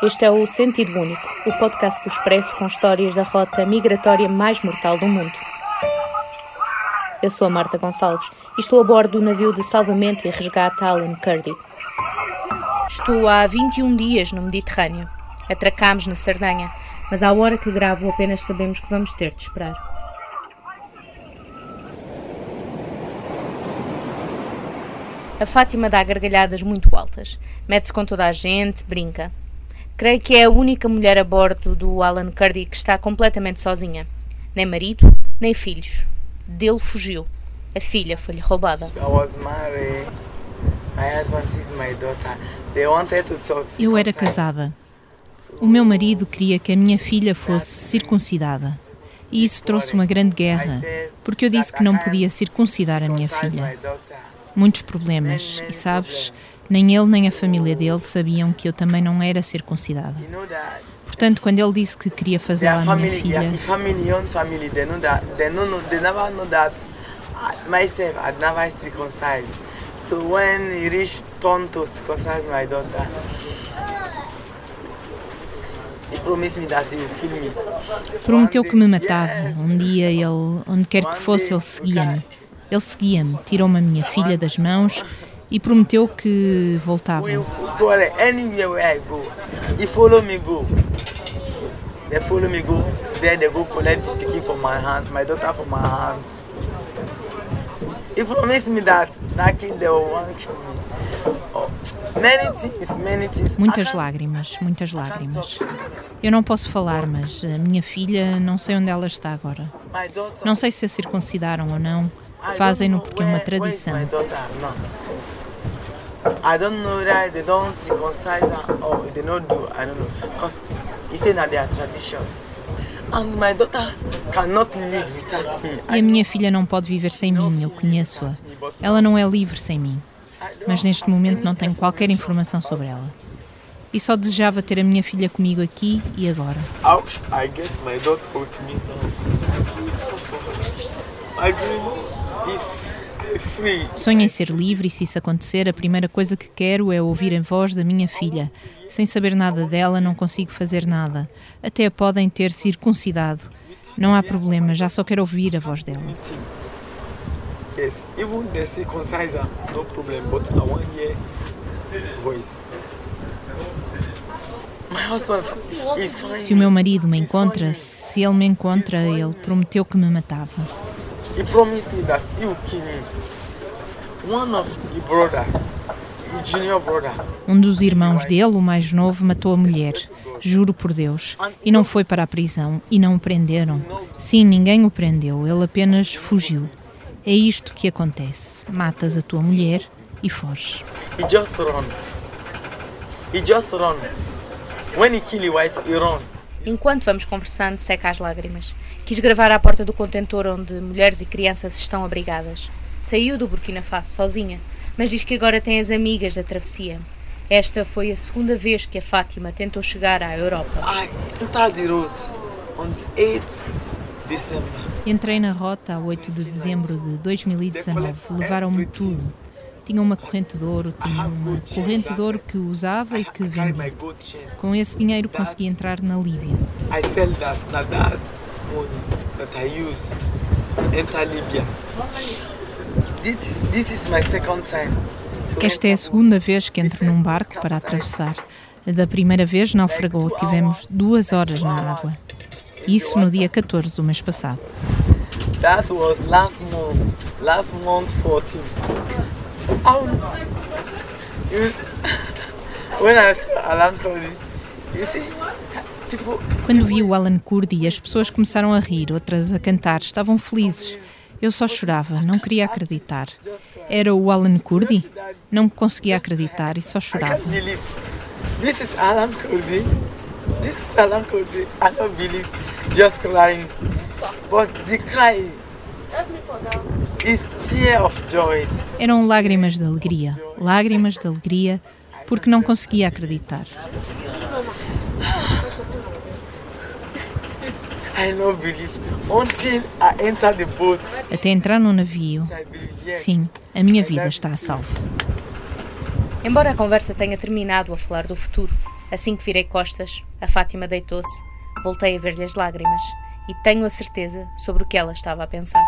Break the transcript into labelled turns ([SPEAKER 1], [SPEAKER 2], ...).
[SPEAKER 1] Este é o Sentido Único, o podcast do Expresso com histórias da rota migratória mais mortal do mundo. Eu sou a Marta Gonçalves e estou a bordo do navio de salvamento e resgate Alan Kurdi. Estou há 21 dias no Mediterrâneo. Atracámos na Sardanha, mas à hora que gravo apenas sabemos que vamos ter de esperar. A Fátima dá gargalhadas muito altas, mete-se com toda a gente, brinca. Creio que é a única mulher a bordo do Alan Kurdi que está completamente sozinha. Nem marido, nem filhos. Dele fugiu. A filha foi-lhe roubada.
[SPEAKER 2] Eu era casada. O meu marido queria que a minha filha fosse circuncidada. E isso trouxe uma grande guerra, porque eu disse que não podia circuncidar a minha filha. Muitos problemas, e sabes, nem ele nem a família dele sabiam que eu também não era circuncidada. Portanto, quando ele disse que queria fazer à minha filha. myself I never circumcised. So when he reached turn to circumcise my daughter, he promised me that he would kill me. Prometeu que me matava. Um dia ele, onde quer que fosse, ele seguia-me. Ele seguia-me, tirou-me a minha filha das mãos e prometeu que voltava. He follow me go. They follow me go. There they go collect the picking from my hand, my daughter from my hands. He promised me that they will want me. Oh, many things, many things. Muitas lágrimas, muitas lágrimas. Eu não posso falar, mas a minha filha não sei onde ela está agora. Não sei se a circuncidaram ou não. Fazem-no porque é uma tradição. I don't know that they don't circumcise her or they don't do, I don't know. Because he said that they are tradition. And my daughter cannot live without me. E a minha filha não pode viver sem mim, eu conheço-a. Ela não é livre sem mim. Mas neste momento não tenho qualquer informação sobre ela. E só desejava ter a minha filha comigo aqui e agora. I get my daughter with me now. I dream if Sonho em ser livre e se isso acontecer, a primeira coisa que quero é ouvir a voz da minha filha. Sem saber nada dela, não consigo fazer nada. Até a podem ter circuncidado. Não há problema, já só quero ouvir a voz dela. Yes, even the circumciser, no problem, but I want hear voice. Se o meu marido me encontra, se ele me encontra, ele prometeu que me matava. He promised me that he would kill me. One of the brother, the junior brother. Um dos irmãos dele, o mais novo, matou a mulher. Juro por Deus. E não foi para a prisão. E não o prenderam. Sim, ninguém o prendeu. Ele apenas fugiu. É isto que acontece. Matas a tua mulher e foges. He just run. He just run. When he kill your wife, he run.
[SPEAKER 1] Enquanto vamos conversando, seca as lágrimas. Quis gravar à porta do contentor onde mulheres e crianças estão abrigadas. Saiu do Burkina Faso sozinha, mas diz que agora tem as amigas da travessia. Esta foi a segunda vez que a Fátima tentou chegar à Europa.
[SPEAKER 2] Entrei na rota a 8 de dezembro de 2019. Levaram-me tudo tinha uma corrente de ouro, tinha uma corrente de ouro que usava e que vendia. Com esse dinheiro consegui entrar na Líbia. Esta é a segunda vez que entro num barco para atravessar. Da primeira vez naufragou, tivemos duas horas na água. Isso no dia 14 do mês passado. That was last month, last month 14. Quando vi o Alan Kurdi, as pessoas começaram a rir, outras a cantar, estavam felizes. Eu só chorava, não queria acreditar. Era o Alan Kurdi? Não conseguia acreditar e só chorava. This is Alan Kurdi. This is Alan Kurdi. I don't believe. Just crying. But the cry eram lágrimas de alegria, lágrimas de alegria, porque não conseguia acreditar. Até entrar no navio. Sim, a minha vida está a salvo.
[SPEAKER 1] Embora a conversa tenha terminado a falar do futuro, Assim que virei costas, a Fátima deitou-se. Voltei a ver-lhe as lágrimas e tenho a certeza sobre o que ela estava a pensar.